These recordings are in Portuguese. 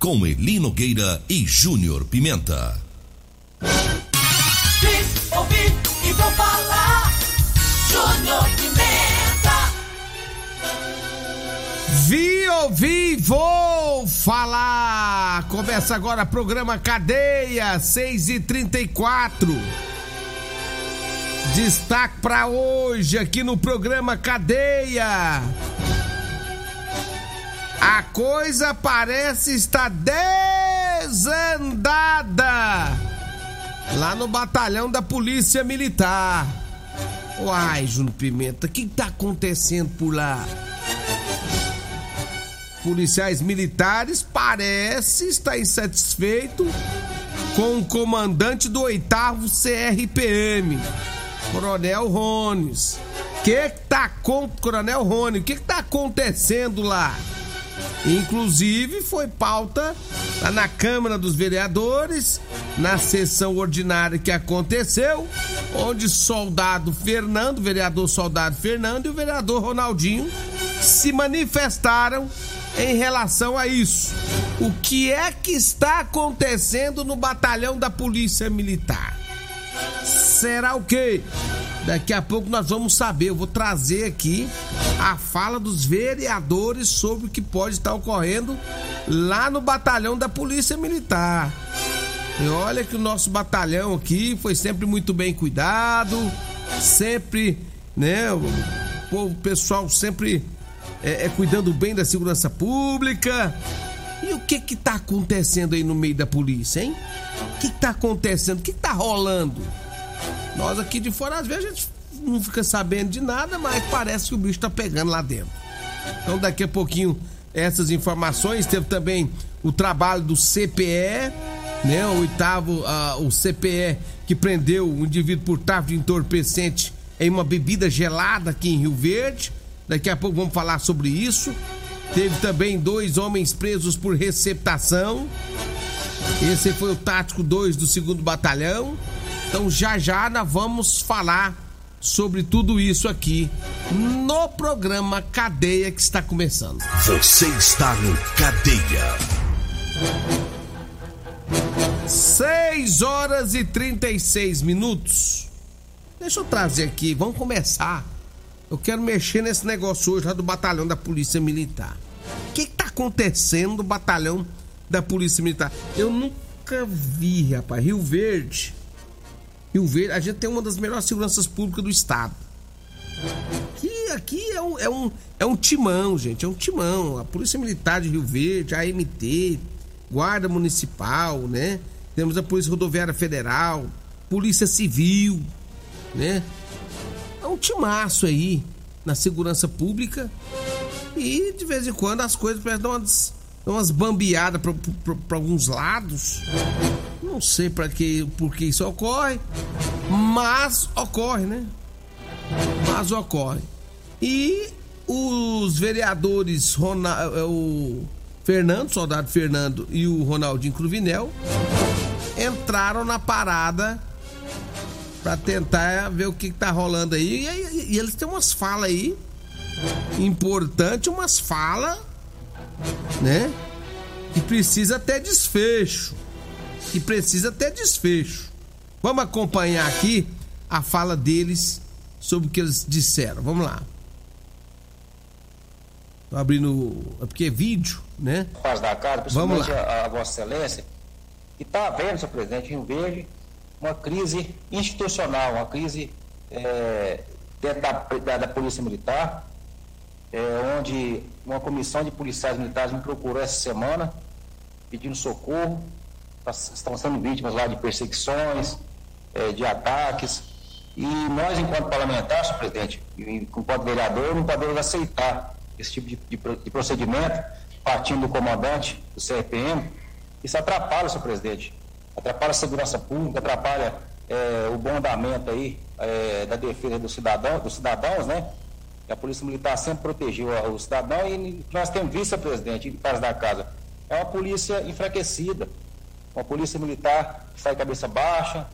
com Eli Nogueira e Júnior Pimenta. Vim, ouvi e vou falar. Júnior Pimenta. Vi, ouvi, vou falar. Começa agora programa Cadeia, 6 e 34 Destaque para hoje aqui no programa Cadeia. A coisa parece estar desandada lá no batalhão da Polícia Militar. Uai, Júnior Pimenta, o que tá acontecendo por lá? policiais militares parece estar insatisfeito com o comandante do 8 CRPM, Coronel Rones. Que que tá com Coronel Rony? O que que tá acontecendo lá? Inclusive foi pauta na Câmara dos Vereadores, na sessão ordinária que aconteceu, onde soldado Fernando, vereador soldado Fernando e o vereador Ronaldinho se manifestaram em relação a isso. O que é que está acontecendo no batalhão da Polícia Militar? Será o quê? Daqui a pouco nós vamos saber. Eu vou trazer aqui a fala dos vereadores sobre o que pode estar ocorrendo lá no batalhão da Polícia Militar. E olha que o nosso batalhão aqui foi sempre muito bem cuidado, sempre, né? O povo, pessoal sempre é, é, cuidando bem da segurança pública. E o que que tá acontecendo aí no meio da polícia, hein? O que que tá acontecendo? O que que tá rolando? Nós aqui de fora, às vezes, a gente não fica sabendo de nada, mas parece que o bicho tá pegando lá dentro. Então, daqui a pouquinho, essas informações. Teve também o trabalho do CPE, né? O oitavo, ah, o CPE que prendeu o indivíduo por tráfico de entorpecente em uma bebida gelada aqui em Rio Verde. Daqui a pouco vamos falar sobre isso. Teve também dois homens presos por receptação. Esse foi o tático 2 do segundo batalhão. Então já já nós vamos falar sobre tudo isso aqui no programa Cadeia que está começando. Você está no Cadeia. 6 horas e 36 minutos. Deixa eu trazer aqui, vamos começar. Eu quero mexer nesse negócio hoje lá do batalhão da Polícia Militar. O que, que tá acontecendo no batalhão da Polícia Militar? Eu nunca vi, rapaz. Rio Verde. Rio Verde, a gente tem uma das melhores seguranças públicas do estado. Aqui, aqui é um, é, um, é um timão, gente. É um timão. A Polícia Militar de Rio Verde, a AMT, Guarda Municipal, né? Temos a Polícia Rodoviária Federal, Polícia Civil, né? É um timaço aí na segurança pública. E de vez em quando as coisas parecem umas, dar umas bambeadas para alguns lados. Não sei para que, por que isso ocorre, mas ocorre, né? Mas ocorre. E os vereadores Ronald, o Fernando, soldado Fernando e o Ronaldinho Cruvinel entraram na parada para tentar ver o que, que tá rolando aí. E, e, eles têm umas falas aí importantes, umas falas, né? Que precisa ter desfecho. Que precisa ter desfecho. Vamos acompanhar aqui a fala deles sobre o que eles disseram. Vamos lá. Tô abrindo. É porque é vídeo, né? Paz da casa, Vamos principalmente a, a Vossa Excelência, que está havendo, senhor presidente, em Rio Verde, uma crise institucional, uma crise é, dentro da, da, da Polícia Militar, é, onde uma comissão de policiais militares me procurou essa semana pedindo socorro, estão sendo vítimas lá de perseguições, é, de ataques, e nós, enquanto parlamentares, senhor presidente, enquanto vereador, não podemos aceitar esse tipo de, de de procedimento, partindo do comandante do CRPM, isso atrapalha, senhor presidente, atrapalha a segurança pública, atrapalha é, o bom andamento aí é, da defesa do cidadão, dos cidadãos, né? a Polícia Militar sempre protegeu o cidadão e nós temos visto, presidente, em casa da casa, é uma polícia enfraquecida, uma polícia militar que sai cabeça baixa,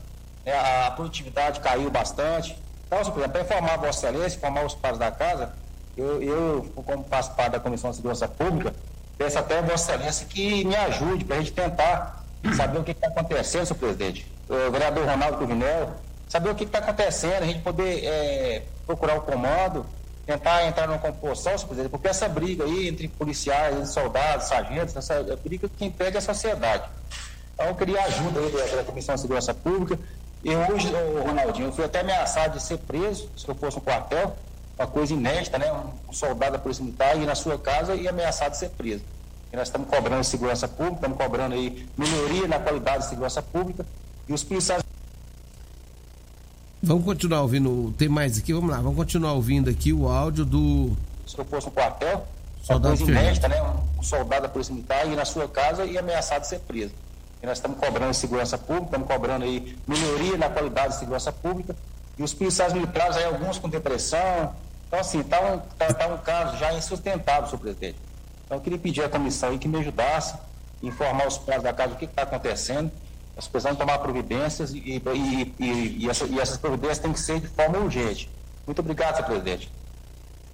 né, a produtividade caiu bastante. Então, senhor presidente, para informar a Vossa Excelência, informar os pares da casa, eu, eu, como faço parte da Comissão de Segurança Pública, peço até a Vossa Excelência que me ajude para a gente tentar saber o que está acontecendo, senhor presidente. O vereador Ronaldo Cruvinel, saber o que está acontecendo, a gente poder eh, procurar o comando, tentar entrar numa composição, senhor presidente, porque essa briga aí entre policiais, soldados, sargentos, essa é briga que impede a sociedade. Então eu queria ajuda aí da, Comissão de Segurança Pública. E hoje, Ronaldinho, eu fui até ameaçado de ser preso se eu fosse um quartel, uma coisa inédita, né? Um, soldado da Polícia Militar ir na sua casa e ameaçado de ser preso. E nós estamos cobrando segurança pública, estamos cobrando aí melhoria na qualidade de segurança pública. E os policiais Vamos continuar ouvindo. Tem mais aqui? Vamos lá. Vamos continuar ouvindo aqui o áudio do. se eu fosse um quartel, uma Soldado coisa Fernando. inédita, né? Um soldado da Polícia Militar ir na sua casa e ameaçado de ser preso. Nós estamos cobrando segurança pública, estamos cobrando aí melhoria na qualidade de segurança pública. E os policiais militares, aí, alguns com depressão. Então, assim, está um, tá, tá um caso já insustentável, senhor presidente. Então, eu queria pedir à comissão aí que me ajudasse, informar os pais da casa o que está acontecendo. Nós precisamos tomar providências e, e, e, e essa- e essas providências têm que ser de forma urgente. Muito obrigado, senhor presidente.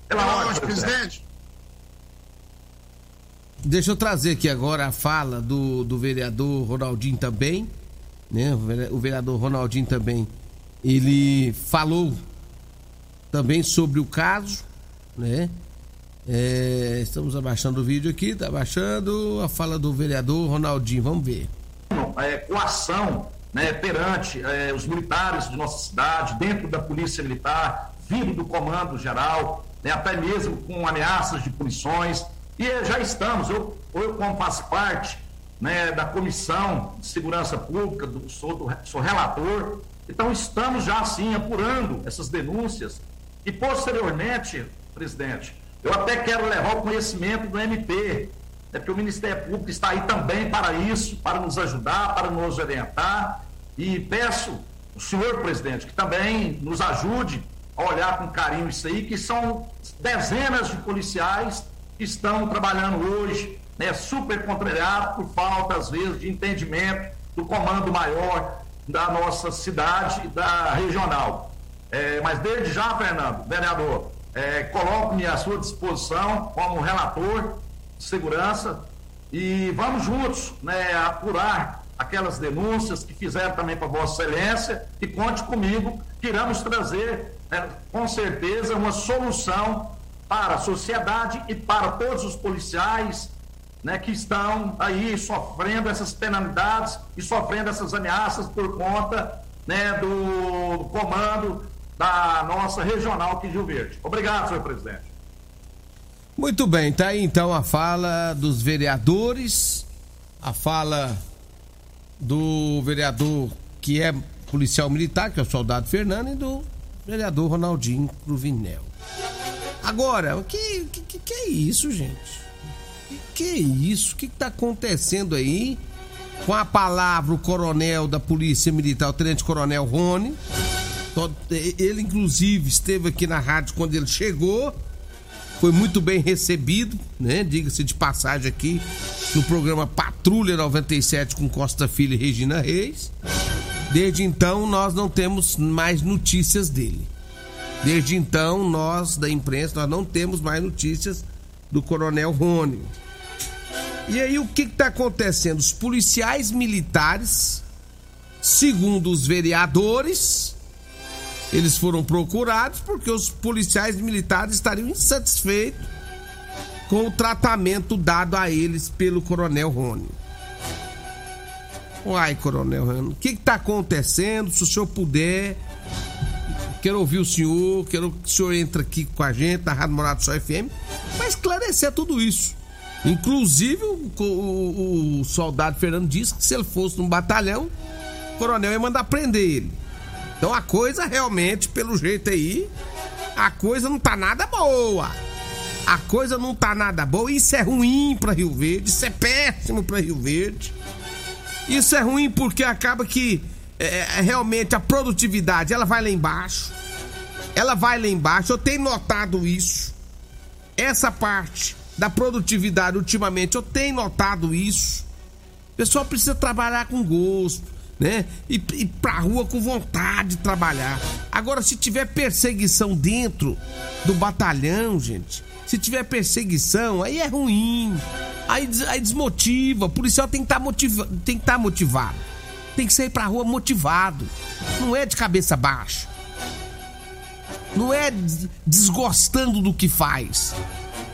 Pela ordem, presidente. Deixa eu trazer aqui agora a fala do, do vereador Ronaldinho também. Né? O vere- O vereador Ronaldinho também. Ele falou também sobre o caso, né? É, estamos abaixando o vídeo aqui, tá abaixando a fala do vereador Ronaldinho. Vamos ver. é, coação né, perante é, os militares de nossa cidade, dentro da Polícia Militar, vindo do Comando Geral, né, até mesmo com ameaças de punições. E já estamos, eu, eu como faço parte né, da Comissão de Segurança Pública, do, sou, do- sou relator, então estamos já assim apurando essas denúncias e posteriormente, presidente, eu até quero levar o conhecimento do MP, é porque o Ministério Público está aí também para isso, para nos ajudar, para nos orientar. E peço o senhor presidente que também nos ajude a olhar com carinho isso aí, que são dezenas de policiais estão trabalhando hoje, né, super contrariados por falta, às vezes, de entendimento do comando maior da nossa cidade, da regional. É, mas desde já, Fernando, vereador, é, coloco-me à sua disposição como relator de segurança e vamos juntos né, apurar aquelas denúncias que fizeram também para Vossa Excelência e conte comigo que iremos trazer né, com certeza uma solução para a sociedade e para todos os policiais né, que estão aí sofrendo essas penalidades e sofrendo essas ameaças por conta né, do, do comando da nossa regional aqui de Rio Verde. Obrigado, senhor presidente. Muito bem, tá aí então a fala dos vereadores, a fala do vereador que é policial militar, que é o soldado Fernando, e do vereador Ronaldinho Cruvinel. Agora, o que, que, que é isso, gente? Que, que é isso? O que, que tá acontecendo aí com a palavra o coronel da Polícia Militar, o Tenente Coronel Rony? Ele, inclusive, esteve aqui na rádio quando ele chegou foi muito bem recebido, né? Diga-se de passagem aqui, no programa Patrulha 97 com Costa Filho e Regina Reis. Desde então, nós não temos mais notícias dele. Desde então, nós da imprensa, nós não temos mais notícias do Coronel Rony. E aí, o que está acontecendo? Os policiais militares, segundo os vereadores, eles foram procurados porque os policiais militares estariam insatisfeitos com o tratamento dado a eles pelo Coronel Rony. Uai, Coronel Rony, o que está acontecendo? Se o senhor puder, quero ouvir o senhor, quero que o senhor entre aqui com a gente na Rádio Morado Só FM para esclarecer tudo isso. Inclusive, o, o, o, soldado Fernando disse que se ele fosse num batalhão, o coronel ia mandar prender ele. Então a coisa realmente, pelo jeito aí, a coisa não tá nada boa. A coisa não tá nada boa. Isso é ruim para Rio Verde, isso é péssimo para Rio Verde. Isso é ruim porque acaba que é, é, realmente a produtividade ela vai lá embaixo. Ela vai lá embaixo. Eu tenho notado isso. Essa parte da produtividade ultimamente, eu tenho notado isso. O pessoal precisa trabalhar com gosto, né? E ir pra rua com vontade de trabalhar. Agora, se tiver perseguição dentro do batalhão, gente, se tiver perseguição, aí é ruim. Aí, aí desmotiva. O policial tem que estar tá motiva, tá motivado. Tem que sair pra rua motivado. Não é de cabeça baixa. Não é desgostando do que faz.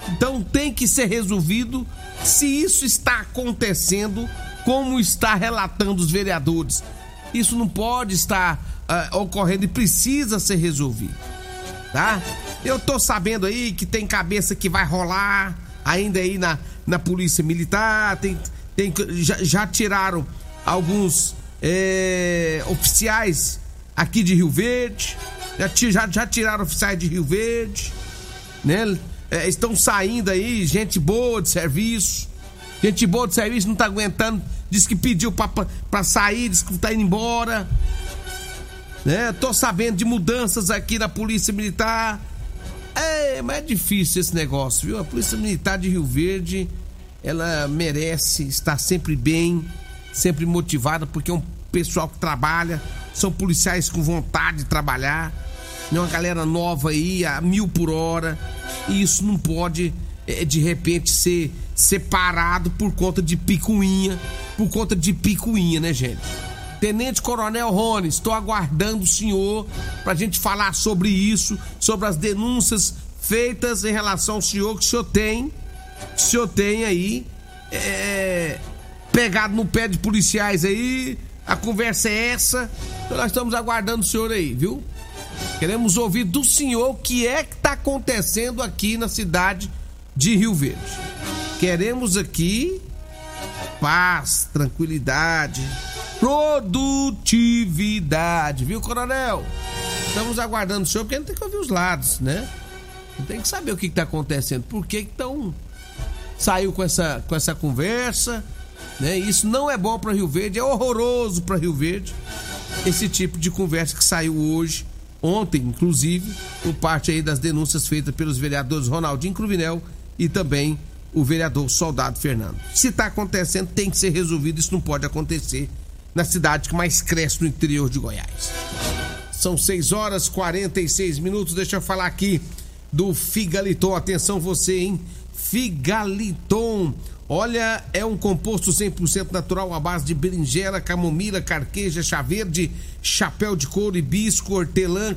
Então tem que ser resolvido se isso está acontecendo como está relatando os vereadores. Isso não pode estar uh, ocorrendo e precisa ser resolvido. Tá? Eu tô sabendo aí que tem cabeça que vai rolar ainda aí na, na polícia militar, tem, tem, já, já tiraram alguns é, oficiais aqui de Rio Verde, já, já, já tiraram oficiais de Rio Verde, né? É, estão saindo aí, gente boa de serviço. Gente boa de serviço não tá aguentando. Diz que pediu pra sair, diz que tá indo embora. Né? Tô sabendo de mudanças aqui na Polícia Militar. É, mas é difícil esse negócio, viu? A Polícia Militar de Rio Verde, ela merece estar sempre bem, sempre motivada, porque é um pessoal que trabalha, são policiais com vontade de trabalhar né, uma galera nova aí a mil por hora. E isso não pode, é, de repente, ser separado por conta de picuinha. Por conta de picuinha, né, gente? Tenente Coronel Rony, estou aguardando o senhor para a gente falar sobre isso, sobre as denúncias feitas em relação ao senhor que o senhor tem, que o senhor tem aí, é, pegado no pé de policiais aí. A conversa é essa. Então nós estamos aguardando o senhor aí, viu? Queremos ouvir do senhor o que é que está acontecendo aqui na cidade de Rio Verde. Queremos aqui paz, tranquilidade, produtividade, viu, coronel? Estamos aguardando o senhor porque não tem que ouvir os lados, né? Tem que saber o que está acontecendo, por que estão saiu com essa com essa conversa, né? Isso não é bom para Rio Verde, é horroroso para Rio Verde. Esse tipo de conversa que saiu hoje ontem, inclusive, por parte aí das denúncias feitas pelos vereadores Ronaldinho Cruvinel e também o vereador Soldado Fernando. Se está acontecendo, tem que ser resolvido, isso não pode acontecer na cidade que mais cresce no interior de Goiás. São 6 horas 46 minutos, deixa eu falar aqui do Figaliton. Atenção você, hein? Figaliton Olha, é um composto 100% natural à base de berinjela, camomila, carqueja, chá verde, chapéu de couro, hibisco, hortelã,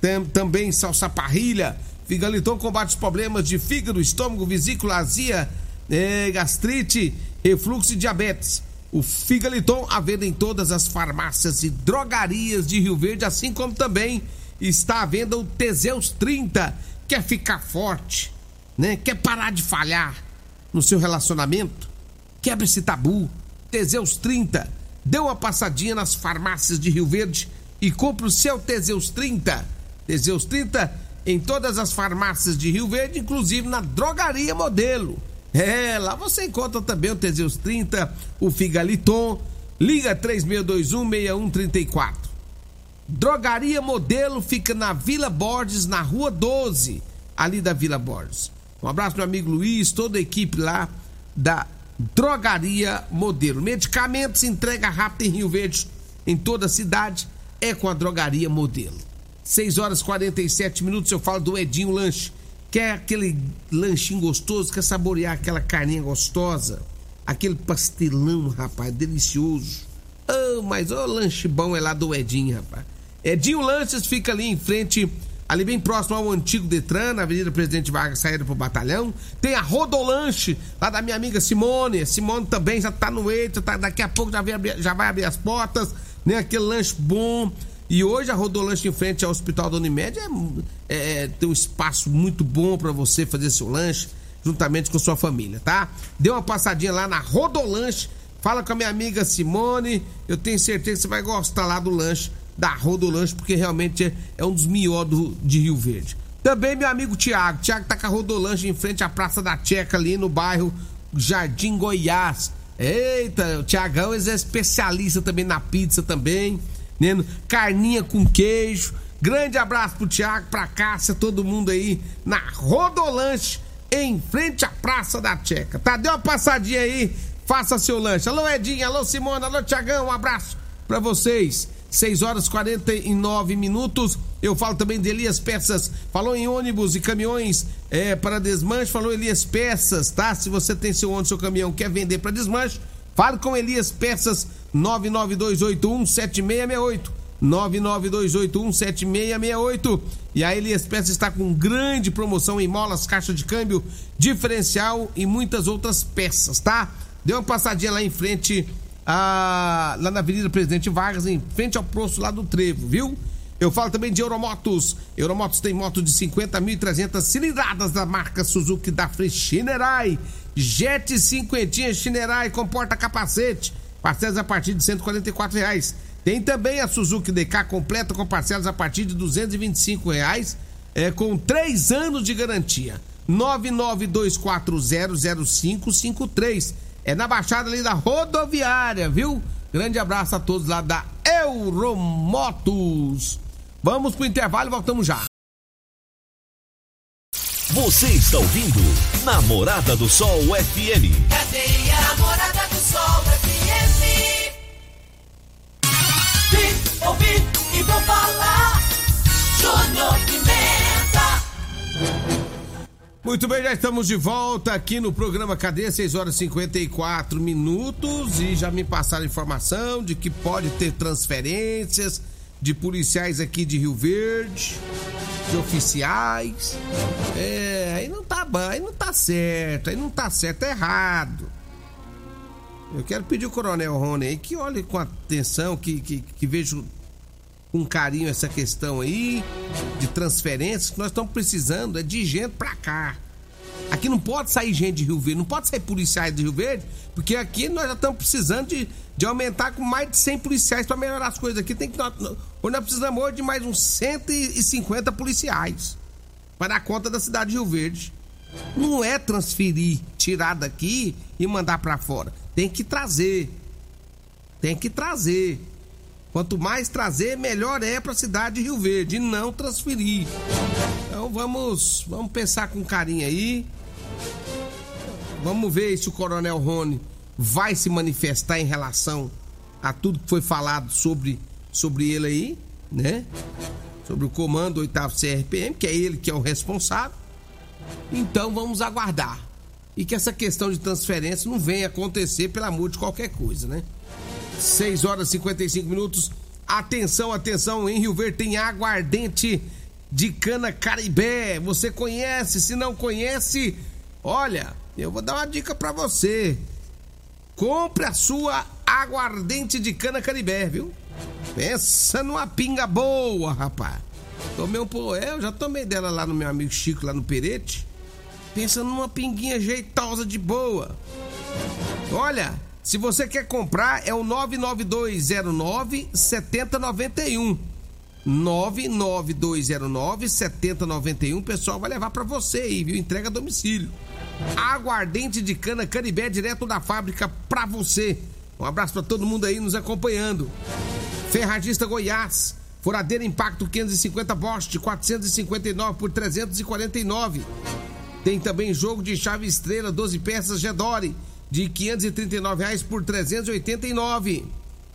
tam, também salsa parrilha. Figaliton combate os problemas de fígado, estômago, vesícula, azia, é, gastrite, refluxo e diabetes. O Figaliton à venda em todas as farmácias e drogarias de Rio Verde, assim como também está à venda o Teseus 30. Quer ficar forte, né? Quer parar de falhar? no seu relacionamento? Quebre esse tabu. Teseus 30. Dê uma passadinha nas farmácias de Rio Verde e compre o seu Teseus 30. Teseus 30 em todas as farmácias de Rio Verde, inclusive na Drogaria Modelo. É, lá você encontra também o Teseus 30, o Figaliton. Liga 36216134. Drogaria Modelo fica na Vila Borges, na Rua 12, ali da Vila Borges. Um abraço, meu amigo Luiz, toda a equipe lá da Drogaria Modelo. Medicamentos entrega rápida em Rio Verde, em toda a cidade, é com a Drogaria Modelo. 6 horas e 47 minutos eu falo do Edinho Lanche. Quer aquele lanchinho gostoso, quer saborear aquela carninha gostosa, aquele pastelão, rapaz, delicioso. Oh, mas o oh, lanche bom é lá do Edinho, rapaz. Edinho Lanches fica ali em frente, ali bem próximo ao antigo Detran, na Avenida Presidente Vargas, saída pro batalhão. Tem a Rodolanche, lá da minha amiga Simone. Simone também já tá no eito, tá, daqui a pouco já já vai abrir as portas, né? Aquele lanche bom. E hoje a Rodolanche em frente ao Hospital da Unimed é, é, tem um espaço muito bom para você fazer seu lanche juntamente com sua família, tá? Dê uma passadinha lá na Rodolanche, fala com a minha amiga Simone, eu tenho certeza que você vai gostar lá do lanche da Rodolanche, porque realmente é, é um dos melhores de Rio Verde. Também meu amigo Tiago, Tiago tá com a Rodolanche em frente à Praça da Checa ali no bairro Jardim Goiás. Eita, o Tiagão é especialista também na pizza também né? Carninha com queijo. Grande abraço pro Thiago, pra Cássia, todo mundo aí na Rodolanche, em frente à Praça da Checa. Tá? Deu uma passadinha aí, faça seu lanche. Alô, Edinho, alô, Simona, alô, Tiagão, um abraço pra vocês. 6 horas e 49 minutos. Eu falo também de Elias Peças. Falou em ônibus e caminhões é, para desmanche. Falou Elias Peças, tá? Se você tem seu ônibus, seu caminhão, quer vender para desmanche, fale com Elias Peças 992817668. 992817668. E a Elias Peças está com grande promoção em molas, caixa de câmbio, diferencial e muitas outras peças, tá? Dê uma passadinha lá em frente, a, lá na Avenida Presidente Vargas, em frente ao posto lá do Trevo, viu? Eu falo também de Euromotos. Euromotos tem moto de 50.300 cilindradas da marca Suzuki da Free Shinerai. Jet 50 Shinerai com porta-capacete Parcelas a partir de 144 reais. Tem também a Suzuki DK completa com parcelas a partir de 225 reais, é, com 3 anos de garantia. 992400553. É na baixada ali da rodoviária, viu? Grande abraço a todos lá da Euromotos. Vamos pro intervalo e voltamos já. Você está ouvindo Namorada do Sol FM. Cadê a Namorada do Sol FM? Vim, ouvi e vou falar. Júnior. Muito bem, já estamos de volta aqui no programa Cadeia, 6 horas e 54 minutos. E já me passaram informação de que pode ter transferências de policiais aqui de Rio Verde, de oficiais. É, aí não tá bom, aí não tá certo, aí não tá certo, é errado. Eu quero pedir o Coronel Rony aí que olhe com atenção, que, que, que veja com carinho essa questão aí de transferências que nós estamos precisando é de gente pra cá. Aqui não pode sair gente de Rio Verde, não pode sair policiais de Rio Verde, porque aqui nós já estamos precisando de, de aumentar com mais de 100 policiais para melhorar as coisas aqui. Tem que nós, hoje nós precisamos de mais uns 150 policiais para dar conta da cidade de Rio Verde. Não é transferir, tirar daqui e mandar para fora. Tem que trazer. Tem que trazer. Quanto mais trazer, melhor é para a cidade de Rio Verde, e não transferir. Então vamos, vamos pensar com carinho aí. Vamos ver se o Coronel Rony vai se manifestar em relação a tudo que foi falado sobre, sobre ele aí, né? Sobre o comando 8 CRPM, que é ele que é o responsável. Então vamos aguardar. E que essa questão de transferência não venha acontecer pelo amor de qualquer coisa, né? 6 horas e 55 minutos. Atenção, atenção, em Rio Verde tem aguardente de cana caribé. Você conhece? Se não conhece, olha, eu vou dar uma dica para você. Compre a sua aguardente de cana caribé, viu? Pensa numa pinga boa, rapaz. Tomei um pô, é, eu já tomei dela lá no meu amigo Chico, lá no Perete. Pensa numa pinguinha jeitosa de boa. Olha, se você quer comprar, é o 99209 7091. 99209 7091. O pessoal vai levar para você aí, viu? Entrega a domicílio. Aguardente de cana Canibé direto da fábrica para você. Um abraço para todo mundo aí nos acompanhando. Ferragista Goiás. Furadeira Impacto 550 Bosch de 459 por 349. Tem também jogo de chave estrela 12 peças Gedore de 539 reais por 389.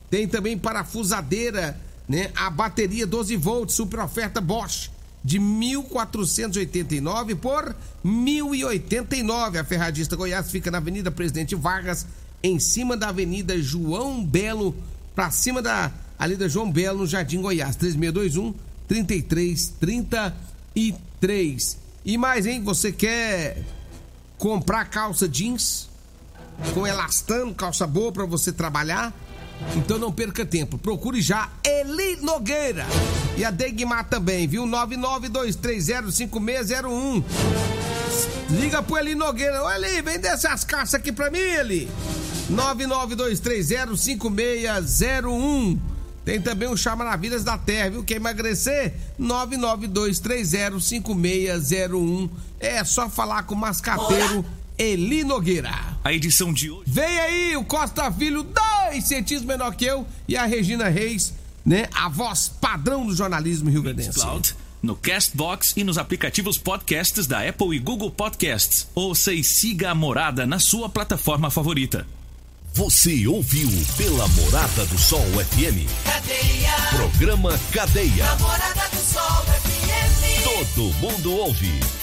Tem também parafusadeira, né? A bateria 12 volts, super oferta Bosch de 1.489 por 1.089. A Ferradista Goiás fica na Avenida Presidente Vargas, em cima da Avenida João Belo, para cima da ali da João Belo, no Jardim Goiás. 3621 3333. E mais, hein? Você quer comprar calça jeans com elastano, calça boa para você trabalhar? Então não perca tempo. Procure já Eli Nogueira. E a Degmar também, viu? 992305601. Liga pro Eli Nogueira. Ô Eli, vende essas caixas aqui pra mim, Eli. 992305601. Tem também o Chá Maravilhas da Terra, viu? Quer emagrecer? 992305601. É só falar com o mascateiro Eli Nogueira. A edição de hoje. Vem aí o Costa Filho, dois centímetros menor que eu, e a Regina Reis, né? A voz padrão do jornalismo rio-grandense. Cloud, no Castbox e nos aplicativos podcasts da Apple e Google Podcasts. Ouça e siga a Morada na sua plataforma favorita. Você ouviu pela Morada do Sol FM. Cadeia. Programa Cadeia. Namorada do Sol FM. Todo mundo ouve.